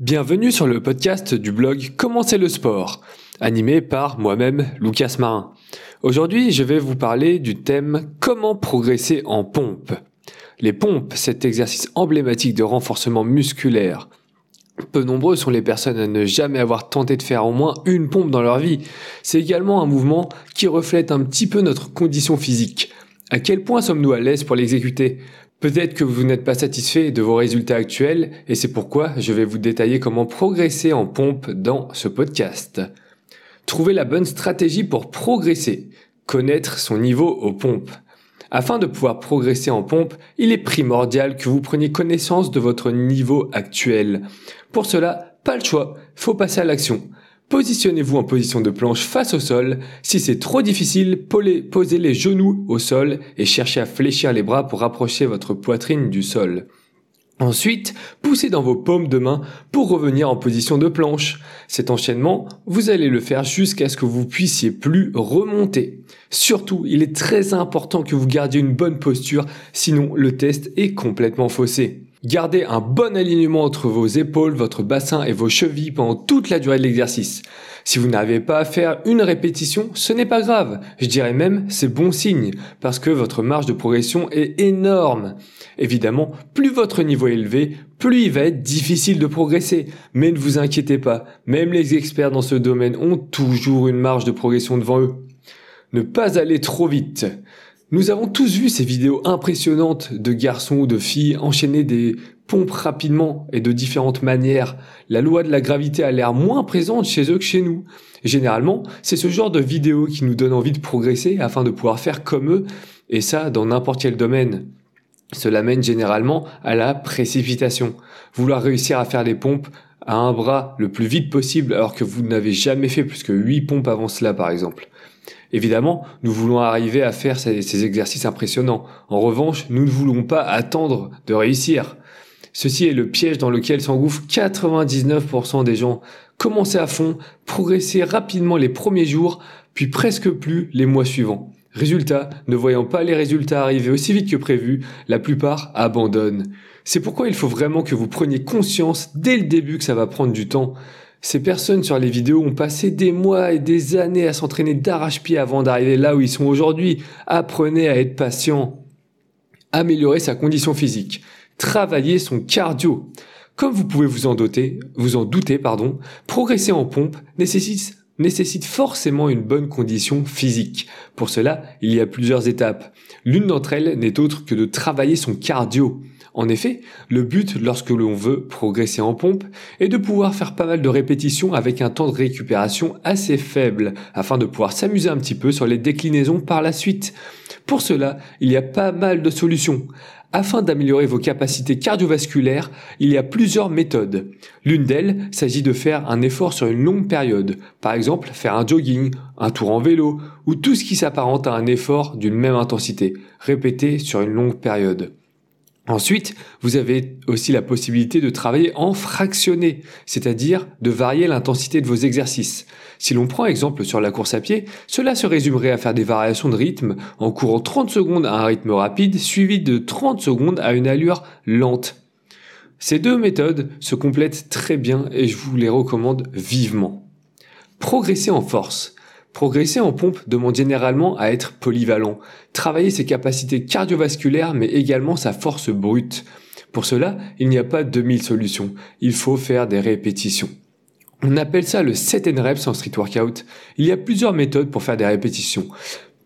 Bienvenue sur le podcast du blog Comment le sport, animé par moi-même Lucas Marin. Aujourd'hui, je vais vous parler du thème Comment progresser en pompe. Les pompes, cet exercice emblématique de renforcement musculaire. Peu nombreux sont les personnes à ne jamais avoir tenté de faire au moins une pompe dans leur vie. C'est également un mouvement qui reflète un petit peu notre condition physique. À quel point sommes-nous à l'aise pour l'exécuter? Peut-être que vous n'êtes pas satisfait de vos résultats actuels et c'est pourquoi je vais vous détailler comment progresser en pompe dans ce podcast. Trouver la bonne stratégie pour progresser, connaître son niveau aux pompes. Afin de pouvoir progresser en pompe, il est primordial que vous preniez connaissance de votre niveau actuel. Pour cela, pas le choix, faut passer à l'action. Positionnez-vous en position de planche face au sol. Si c'est trop difficile, posez les genoux au sol et cherchez à fléchir les bras pour rapprocher votre poitrine du sol. Ensuite, poussez dans vos paumes de main pour revenir en position de planche. Cet enchaînement, vous allez le faire jusqu'à ce que vous puissiez plus remonter. Surtout, il est très important que vous gardiez une bonne posture, sinon le test est complètement faussé. Gardez un bon alignement entre vos épaules, votre bassin et vos chevilles pendant toute la durée de l'exercice. Si vous n'arrivez pas à faire une répétition, ce n'est pas grave. Je dirais même c'est bon signe parce que votre marge de progression est énorme. Évidemment, plus votre niveau est élevé, plus il va être difficile de progresser. Mais ne vous inquiétez pas, même les experts dans ce domaine ont toujours une marge de progression devant eux. Ne pas aller trop vite. Nous avons tous vu ces vidéos impressionnantes de garçons ou de filles enchaîner des pompes rapidement et de différentes manières. La loi de la gravité a l'air moins présente chez eux que chez nous. généralement, c'est ce genre de vidéos qui nous donne envie de progresser afin de pouvoir faire comme eux, et ça dans n'importe quel domaine. Cela mène généralement à la précipitation. Vouloir réussir à faire des pompes à un bras le plus vite possible alors que vous n'avez jamais fait plus que 8 pompes avant cela par exemple. Évidemment, nous voulons arriver à faire ces, exercices impressionnants. En revanche, nous ne voulons pas attendre de réussir. Ceci est le piège dans lequel s'engouffrent 99% des gens. Commencez à fond, progressez rapidement les premiers jours, puis presque plus les mois suivants. Résultat, ne voyant pas les résultats arriver aussi vite que prévu, la plupart abandonnent. C'est pourquoi il faut vraiment que vous preniez conscience dès le début que ça va prendre du temps. Ces personnes sur les vidéos ont passé des mois et des années à s'entraîner d'arrache-pied avant d'arriver là où ils sont aujourd'hui. Apprenez à être patient. Améliorer sa condition physique. Travailler son cardio. Comme vous pouvez vous en douter, vous en pardon, progresser en pompe nécessite forcément une bonne condition physique. Pour cela, il y a plusieurs étapes. L'une d'entre elles n'est autre que de travailler son cardio. En effet, le but lorsque l'on veut progresser en pompe est de pouvoir faire pas mal de répétitions avec un temps de récupération assez faible afin de pouvoir s'amuser un petit peu sur les déclinaisons par la suite. Pour cela, il y a pas mal de solutions. Afin d'améliorer vos capacités cardiovasculaires, il y a plusieurs méthodes. L'une d'elles s'agit de faire un effort sur une longue période, par exemple faire un jogging, un tour en vélo, ou tout ce qui s'apparente à un effort d'une même intensité, répété sur une longue période. Ensuite, vous avez aussi la possibilité de travailler en fractionné, c'est-à-dire de varier l'intensité de vos exercices. Si l'on prend exemple sur la course à pied, cela se résumerait à faire des variations de rythme en courant 30 secondes à un rythme rapide suivi de 30 secondes à une allure lente. Ces deux méthodes se complètent très bien et je vous les recommande vivement. Progresser en force. Progresser en pompe demande généralement à être polyvalent, travailler ses capacités cardiovasculaires mais également sa force brute. Pour cela, il n'y a pas 2000 solutions, il faut faire des répétitions. On appelle ça le set and reps en street workout. Il y a plusieurs méthodes pour faire des répétitions.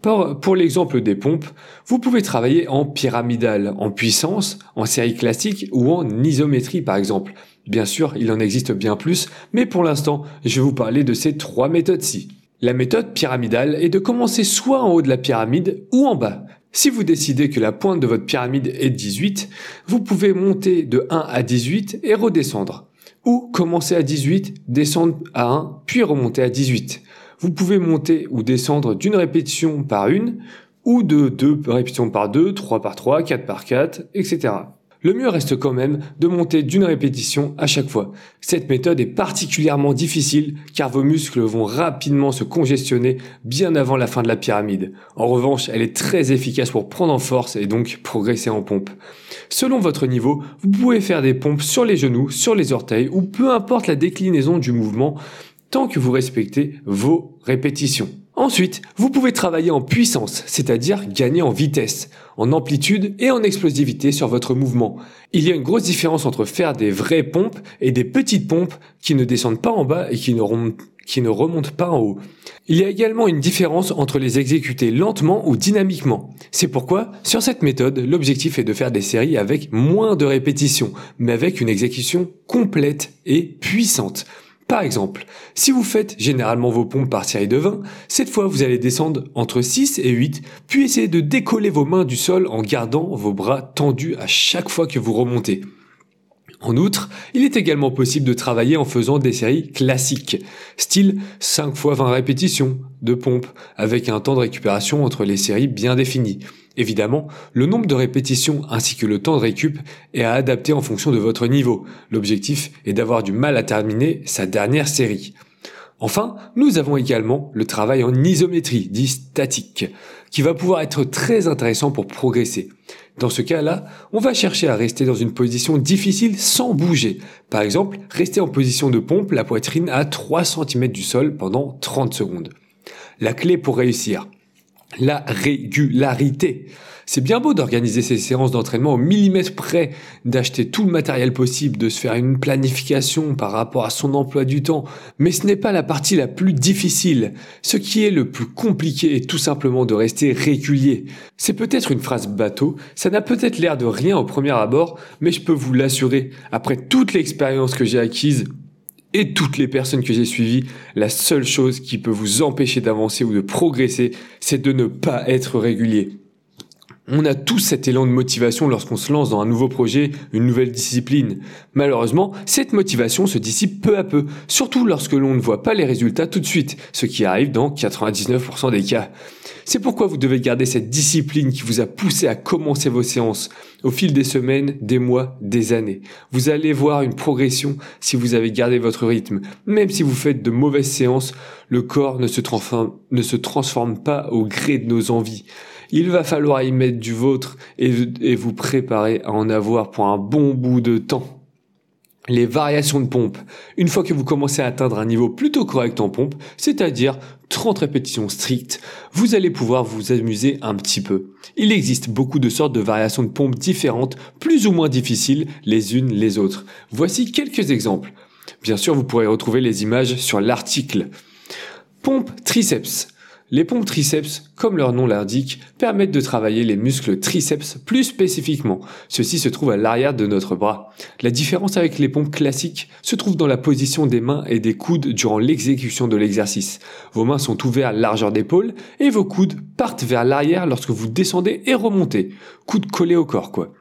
Pour, pour l'exemple des pompes, vous pouvez travailler en pyramidal, en puissance, en série classique ou en isométrie par exemple. Bien sûr, il en existe bien plus, mais pour l'instant, je vais vous parler de ces trois méthodes-ci. La méthode pyramidale est de commencer soit en haut de la pyramide ou en bas. Si vous décidez que la pointe de votre pyramide est 18, vous pouvez monter de 1 à 18 et redescendre. Ou commencer à 18, descendre à 1, puis remonter à 18. Vous pouvez monter ou descendre d'une répétition par une, ou de deux répétitions par deux, trois par trois, quatre par quatre, etc. Le mieux reste quand même de monter d'une répétition à chaque fois. Cette méthode est particulièrement difficile car vos muscles vont rapidement se congestionner bien avant la fin de la pyramide. En revanche, elle est très efficace pour prendre en force et donc progresser en pompe. Selon votre niveau, vous pouvez faire des pompes sur les genoux, sur les orteils ou peu importe la déclinaison du mouvement tant que vous respectez vos répétitions. Ensuite, vous pouvez travailler en puissance, c'est-à-dire gagner en vitesse, en amplitude et en explosivité sur votre mouvement. Il y a une grosse différence entre faire des vraies pompes et des petites pompes qui ne descendent pas en bas et qui ne remontent, pas en haut. Il y a également une différence entre les exécuter lentement ou dynamiquement. C'est pourquoi, sur cette méthode, l'objectif est de faire des séries avec moins de répétitions, mais avec une exécution complète et puissante. Par exemple, si vous faites généralement vos pompes par série de 20, cette fois vous allez descendre entre 6 et 8, puis essayer de décoller vos mains du sol en gardant vos bras tendus à chaque fois que vous remontez. En outre, il est également possible de travailler en faisant des séries classiques, style 5 x 20 répétitions de pompe, avec un temps de récupération entre les séries bien défini. Évidemment, le nombre de répétitions ainsi que le temps de récup est à adapter en fonction de votre niveau. L'objectif est d'avoir du mal à terminer sa dernière série. Enfin, nous avons également le travail en isométrie, dit statique, qui va pouvoir être très intéressant pour progresser. Dans ce cas-là, on va chercher à rester dans une position difficile sans bouger. Par exemple, rester en position de pompe, la poitrine à 3 cm du sol pendant 30 secondes. La clé pour réussir, la régularité. C'est bien beau d'organiser ces séances d'entraînement au millimètre près, d'acheter tout le matériel possible, de se faire une planification par rapport à son emploi du temps, mais ce n'est pas la partie la plus difficile. Ce qui est le plus compliqué est tout simplement de rester régulier. C'est peut-être une phrase bateau, ça n'a peut-être l'air de rien au premier abord, mais je peux vous l'assurer, après toute l'expérience que j'ai acquise, et toutes les personnes que j'ai suivies, la seule chose qui peut vous empêcher d'avancer ou de progresser, c'est de ne pas être régulier. On a tous cet élan de motivation lorsqu'on se lance dans un nouveau projet, une nouvelle discipline. Malheureusement, cette motivation se dissipe peu à peu, surtout lorsque l'on ne voit pas les résultats tout de suite, ce qui arrive dans 99% des cas. C'est pourquoi vous devez garder cette discipline qui vous a poussé à commencer vos séances. Au fil des semaines, des mois, des années, vous allez voir une progression si vous avez gardé votre rythme. Même si vous faites de mauvaises séances, le corps ne se transforme, ne se transforme pas au gré de nos envies. Il va falloir y mettre du vôtre et, vous préparer à en avoir pour un bon bout de temps les variations de pompe. Une fois que vous commencez à atteindre un niveau plutôt correct en pompe, c'est-à-dire 30 répétitions strictes, vous allez pouvoir vous amuser un petit peu. Il existe beaucoup de sortes de variations de pompe différentes, plus ou moins difficiles les unes les autres. Voici quelques exemples. Bien sûr, vous pourrez retrouver les images sur l'article. Pompe triceps. Les pompes triceps, comme leur nom l'indique, permettent de travailler les muscles triceps plus spécifiquement. Ceci se trouve à l'arrière de notre bras. La différence avec les pompes classiques se trouve dans la position des mains et des coudes durant l'exécution de l'exercice. Vos mains sont ouvertes à largeur d'épaule et vos coudes partent vers l'arrière lorsque vous descendez et remontez. Coudes collés au corps, quoi.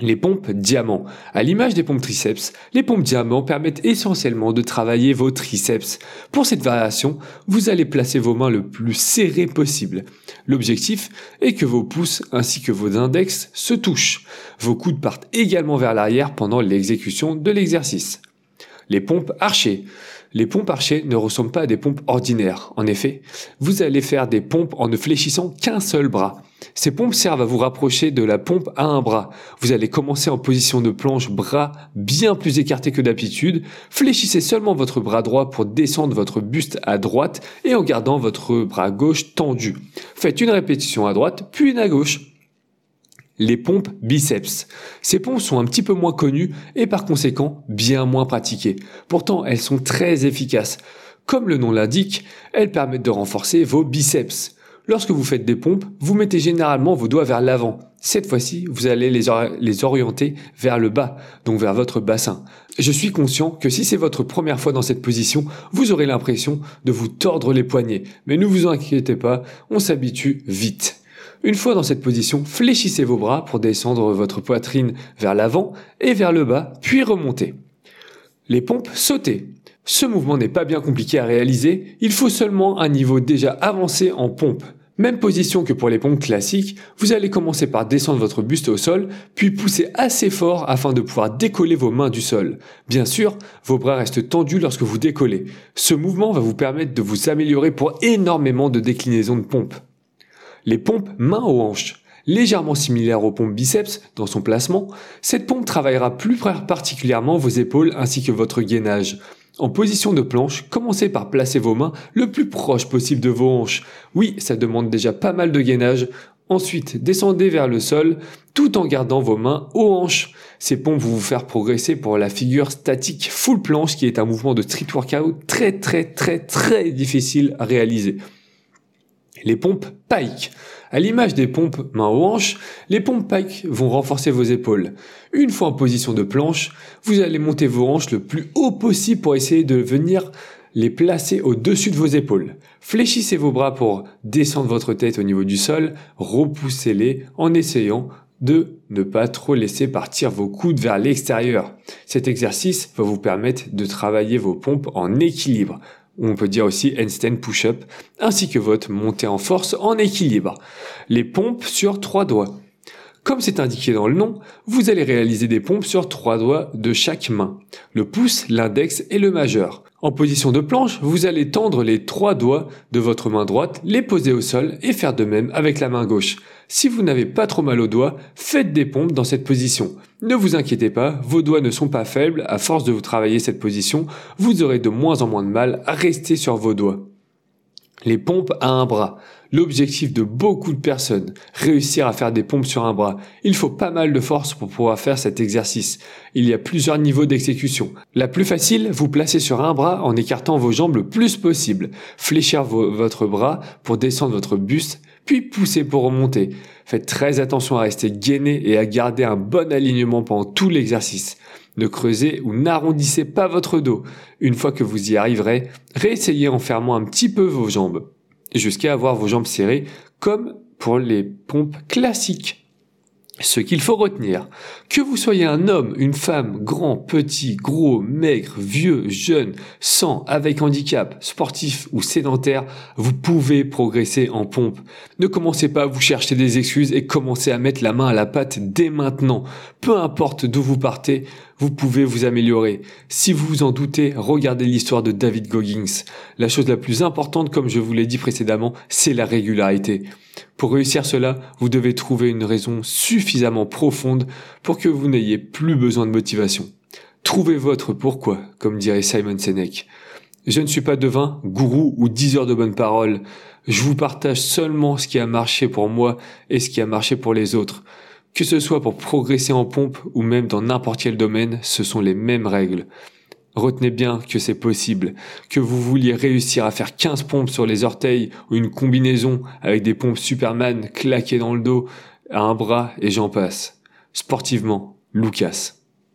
Les pompes diamants. À l'image des pompes triceps, les pompes diamants permettent essentiellement de travailler vos triceps. Pour cette variation, vous allez placer vos mains le plus serré possible. L'objectif est que vos pouces ainsi que vos index se touchent. Vos coudes partent également vers l'arrière pendant l'exécution de l'exercice. Les pompes archées. Les pompes archées ne ressemblent pas à des pompes ordinaires. En effet, vous allez faire des pompes en ne fléchissant qu'un seul bras. Ces pompes servent à vous rapprocher de la pompe à un bras. Vous allez commencer en position de planche, bras bien plus écarté que d'habitude. Fléchissez seulement votre bras droit pour descendre votre buste à droite et en gardant votre bras gauche tendu. Faites une répétition à droite, puis une à gauche les pompes biceps. Ces pompes sont un petit peu moins connues et par conséquent bien moins pratiquées. Pourtant, elles sont très efficaces. Comme le nom l'indique, elles permettent de renforcer vos biceps. Lorsque vous faites des pompes, vous mettez généralement vos doigts vers l'avant. Cette fois-ci, vous allez les, orienter vers le bas, donc vers votre bassin. Je suis conscient que si c'est votre première fois dans cette position, vous aurez l'impression de vous tordre les poignets. Mais ne vous inquiétez pas, on s'habitue vite. Une fois dans cette position, fléchissez vos bras pour descendre votre poitrine vers l'avant et vers le bas, puis remonter. Les pompes sautées. Ce mouvement n'est pas bien compliqué à réaliser, il faut seulement un niveau déjà avancé en pompe. Même position que pour les pompes classiques, vous allez commencer par descendre votre buste au sol, puis pousser assez fort afin de pouvoir décoller vos mains du sol. Bien sûr, vos bras restent tendus lorsque vous décollez. Ce mouvement va vous permettre de vous améliorer pour énormément de déclinaisons de pompes. Les pompes mains aux hanches. Légèrement similaires aux pompes biceps dans son placement, cette pompe travaillera plus particulièrement vos épaules ainsi que votre gainage. En position de planche, commencez par placer vos mains le plus proche possible de vos hanches. Oui, ça demande déjà pas mal de gainage. Ensuite, descendez vers le sol tout en gardant vos mains aux hanches. Ces pompes vont vous faire progresser pour la figure statique full planche qui est un mouvement de street workout très très très très difficile à réaliser. Les pompes pike. À l'image des pompes main aux hanches, les pompes pike vont renforcer vos épaules. Une fois en position de planche, vous allez monter vos hanches le plus haut possible pour essayer de venir les placer au-dessus de vos épaules. Fléchissez vos bras pour descendre votre tête au niveau du sol, repoussez-les en essayant de ne pas trop laisser partir vos coudes vers l'extérieur. Cet exercice va vous permettre de travailler vos pompes en équilibre on peut dire aussi handstand push-up, ainsi que votre montée en force en équilibre. Les pompes sur trois doigts. Comme c'est indiqué dans le nom, vous allez réaliser des pompes sur trois doigts de chaque main, le pouce, l'index et le majeur. En position de planche, vous allez tendre les trois doigts de votre main droite, les poser au sol et faire de même avec la main gauche. Si vous n'avez pas trop mal aux doigts, faites des pompes dans cette position. Ne vous inquiétez pas, vos doigts ne sont pas faibles, à force de vous travailler cette position, vous aurez de moins en moins de mal à rester sur vos doigts. Les pompes à un bras. L'objectif de beaucoup de personnes, réussir à faire des pompes sur un bras. Il faut pas mal de force pour pouvoir faire cet exercice. Il y a plusieurs niveaux d'exécution. La plus facile, vous placez sur un bras en écartant vos jambes le plus possible. Fléchir votre bras pour descendre votre buste, puis pousser pour remonter. Faites très attention à rester gainé et à garder un bon alignement pendant tout l'exercice. Ne creusez ou n'arrondissez pas votre dos. Une fois que vous y arriverez, réessayez en fermant un petit peu vos jambes, jusqu'à avoir vos jambes serrées, comme pour les pompes classiques. Ce qu'il faut retenir, que vous soyez un homme, une femme, grand, petit, gros, maigre, vieux, jeune, sans, avec handicap, sportif ou sédentaire, vous pouvez progresser en pompe. Ne commencez pas à vous chercher des excuses et commencez à mettre la main à la pâte dès maintenant. Peu importe d'où vous partez, vous pouvez vous améliorer. Si vous vous en doutez, regardez l'histoire de David Goggins. La chose la plus importante, comme je vous l'ai dit précédemment, c'est la régularité. Pour réussir cela, vous devez trouver une raison suffisamment profonde pour que vous n'ayez plus besoin de motivation. Trouvez votre pourquoi, comme dirait Simon Sinek. Je ne suis pas devin, gourou ou diseur de bonnes paroles. Je vous partage seulement ce qui a marché pour moi et ce qui a marché pour les autres. Que ce soit pour progresser en pompe ou même dans n'importe quel domaine, ce sont les mêmes règles. Retenez bien que c'est possible, que vous vouliez réussir à faire 15 pompes sur les orteils ou une combinaison avec des pompes Superman claquées dans le dos, à un bras et j'en passe. Sportivement, Lucas.